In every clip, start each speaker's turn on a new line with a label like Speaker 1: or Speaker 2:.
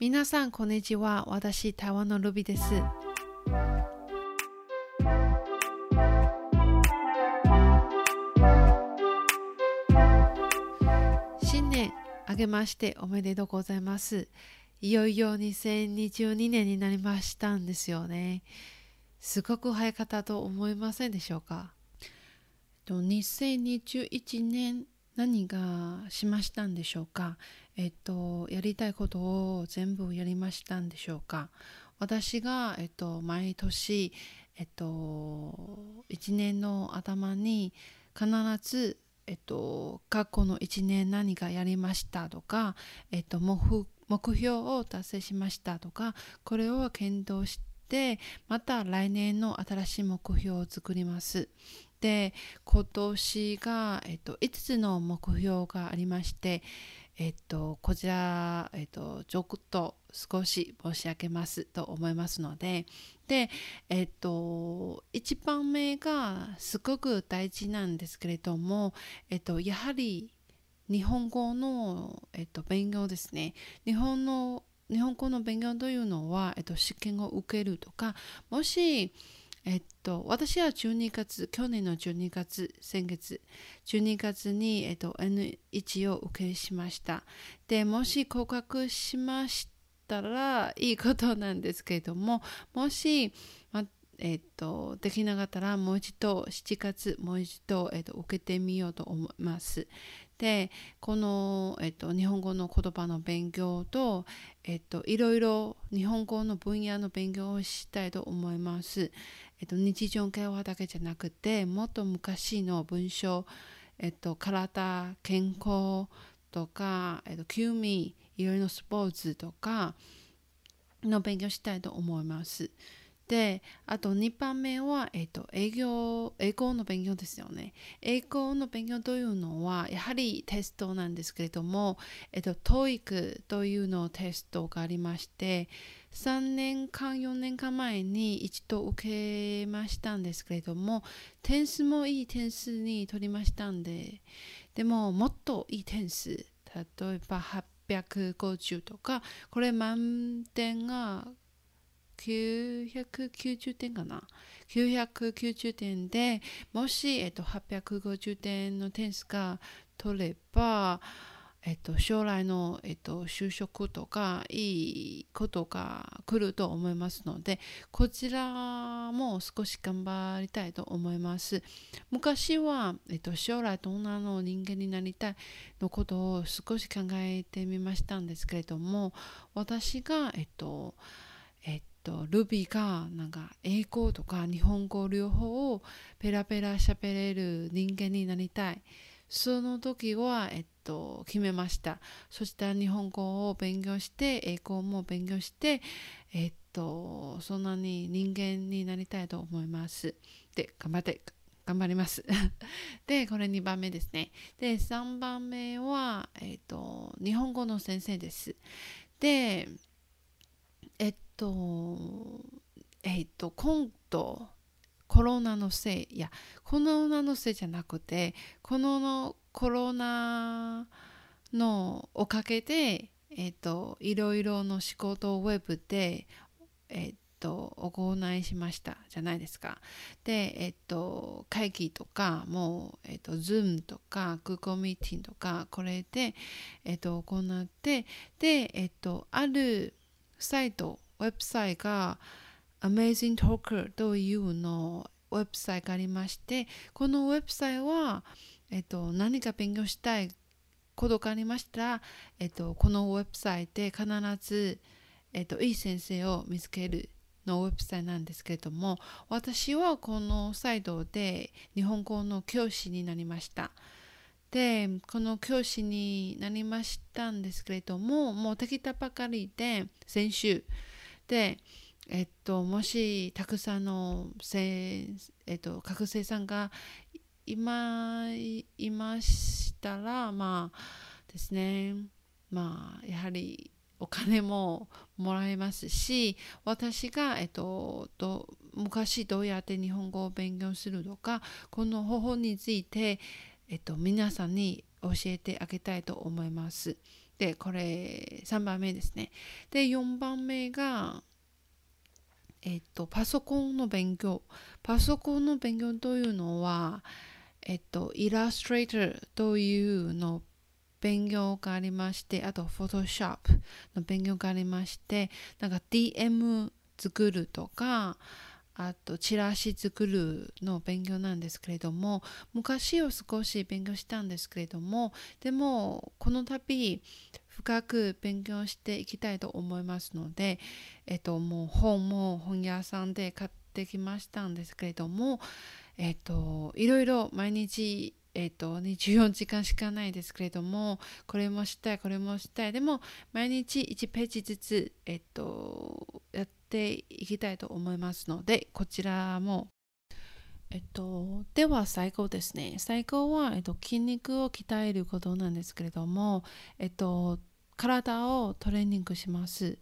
Speaker 1: 皆さんこんにちは。私、台湾のルビです。新年あげましておめでとうございます。いよいよ2022年になりましたんですよね。すごく早かったと思いませんでしょうか？と2021年何がしましたんでしょうか？えっと、やりたいことを全部やりましたんでしょうか？私が、えっと、毎年、えっと、1年の頭に必ず、えっと、過去の1年何かやりましたとか、えっと、目標を達成しましたとか、これを検討して、また来年の新しい目標を作ります。で、今年が、えっと、5つの目標がありまして、えっと、こちら、えっと、ちょっと少し申し上げますと思いますので、で、えっと、一番目がすごく大事なんですけれども、えっと、やはり日本語の、えっと、勉強ですね。日本の日本語の勉強というのは、えっと、試験を受けるとか、もし、えっと、私は12月、去年の12月、先月、12月に、えっと、N1 を受けしました。で、もし合格しましたらいいことなんですけれども、もし、まえっと、できなかったらもう一度7月もう一度、えっと、受けてみようと思います。でこの、えっと、日本語の言葉の勉強と、えっと、いろいろ日本語の分野の勉強をしたいと思います。えっと、日常会話だけじゃなくてもっと昔の文章、えっと、体健康とか、えっと、休味いろいろなスポーツとかの勉強したいと思います。で、あと2番目は、えっと、英語、英語の勉強ですよね。英語の勉強というのは、やはりテストなんですけれども、えっと、TOEIC というのテストがありまして、3年間、4年間前に一度受けましたんですけれども、点数もいい点数に取りましたんで、でも、もっといい点数、例えば850とか、これ満点が990点かな？990点でもし、えっと、850点の点数が取れば、えっと、将来の、えっと、就職とかいいことが来ると思いますのでこちらも少し頑張りたいと思います昔は、えっと、将来どんなの人間になりたいのことを少し考えてみましたんですけれども私がえっとえっと、ルビーがなんか英語とか日本語両方をペラペラ喋れる人間になりたい。その時は、えっと、決めました。そしたら日本語を勉強して、英語も勉強して、えっと、そんなに人間になりたいと思います。で、頑張って、頑張ります。で、これ2番目ですね。で、3番目は、えっと、日本語の先生です。で、えっと、えっと、今度、コロナのせい、いや、コロナのせいじゃなくて、このコロナのおかげで、えっと、いろいろの仕事をウェブで、えっと、行いしましたじゃないですか。で、えっと、会議とかも、えっと、Zoom とか Google ミーティングとか、これで、えっと、行って、で、えっと、あるサイト、ウェブサイトが Amazing Talker というのウェブサイトがありまして、このウェブサイトは、えっと、何か勉強したいことがありましたら、えっと、このウェブサイトで必ず、えっと、いい先生を見つけるのウェブサイトなんですけれども、私はこのサイトで日本語の教師になりました。で、この教師になりましたんですけれども、もうできたばかりで、先週。で、えっと、もしたくさんのせ、えっと、学生さんがいまいましたら、まあですね、まあ、やはりお金ももらえますし、私が、えっと、ど昔どうやって日本語を勉強するとか、この方法について、えっと、皆さんに教えてあげたいと思います。でこれ3番目ですねで4番目がえっとパソコンの勉強。パソコンの勉強というのはえっとイラストレーターというの勉強がありましてあとフォトショップの勉強がありましてなんか DM 作るとかあとチラシ作るの勉強なんですけれども昔を少し勉強したんですけれどもでもこの度深く勉強していきたいと思いますので、えっと、もう本も本屋さんで買ってきましたんですけれども、えっと、いろいろ毎日えっ、と、24時間しかないですけれども、これもしたい、これもしたい。でも、毎日1ページずつ、えっ、と、やっていきたいと思いますので、こちらも、えっと、では最後ですね。最後は、えっと、筋肉を鍛えることなんですけれども、えっと、体をトレーニングします。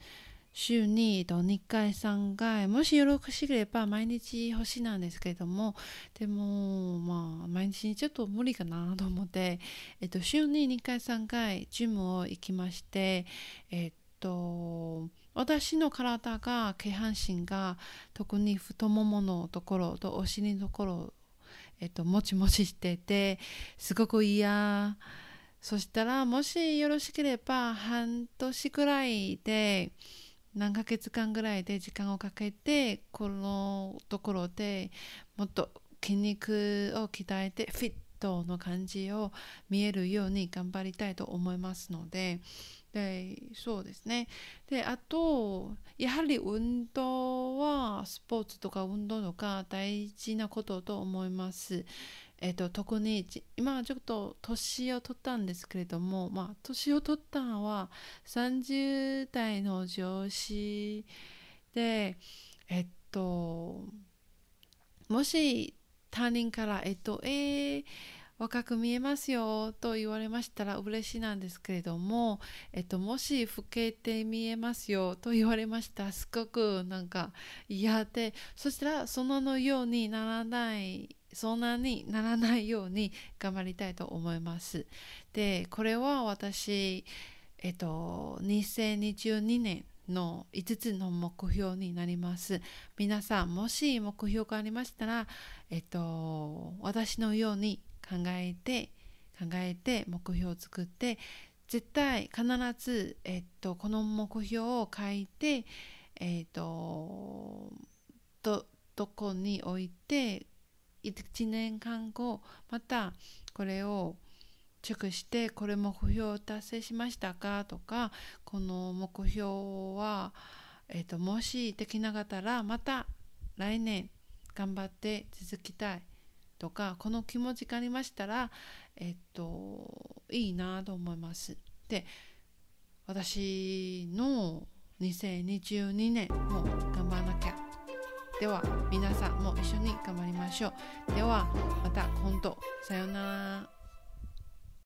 Speaker 1: 週にえっと2回3回もしよろしければ毎日欲しいなんですけれどもでもまあ毎日ちょっと無理かなと思って、えっと、週に2回3回ジムを行きましてえっと私の体が下半身が特に太もものところとお尻のところえっと、もちもちしててすごく嫌。そしたらもしよろしければ半年くらいで何ヶ月間ぐらいで時間をかけてこのところでもっと筋肉を鍛えてフィットの感じを見えるように頑張りたいと思いますのででそうですねであとやはり運動はスポーツとか運動とか大事なことと思います。えっと、特に今ちょっと年を取ったんですけれども、まあ、年を取ったのは30代の上司で、えっと、もし他人から、えっと、えー、若く見えますよと言われましたら嬉しいなんですけれども、えっと、もし老けて見えますよと言われましたらすごくなんか嫌でそしたらそののようにならないそんなにならないように頑張りたいと思います。で、これは私、えっと、2022年の5つの目標になります。皆さん、もし目標がありましたら、えっと、私のように考えて、考えて目標を作って、絶対必ず、えっと、この目標を書いて、えっと、ど、どこに置いて1年間後またこれをチェックしてこれ目標を達成しましたか？とかこの目標は、えーと、もしできなかったらまた来年頑張って続きたい。とかこの気持ちがありましたらえっ、といいなと思います。で私の2022年も頑張らなきゃでは皆さんも一緒に頑張りましょう。ではまた今度さようなら。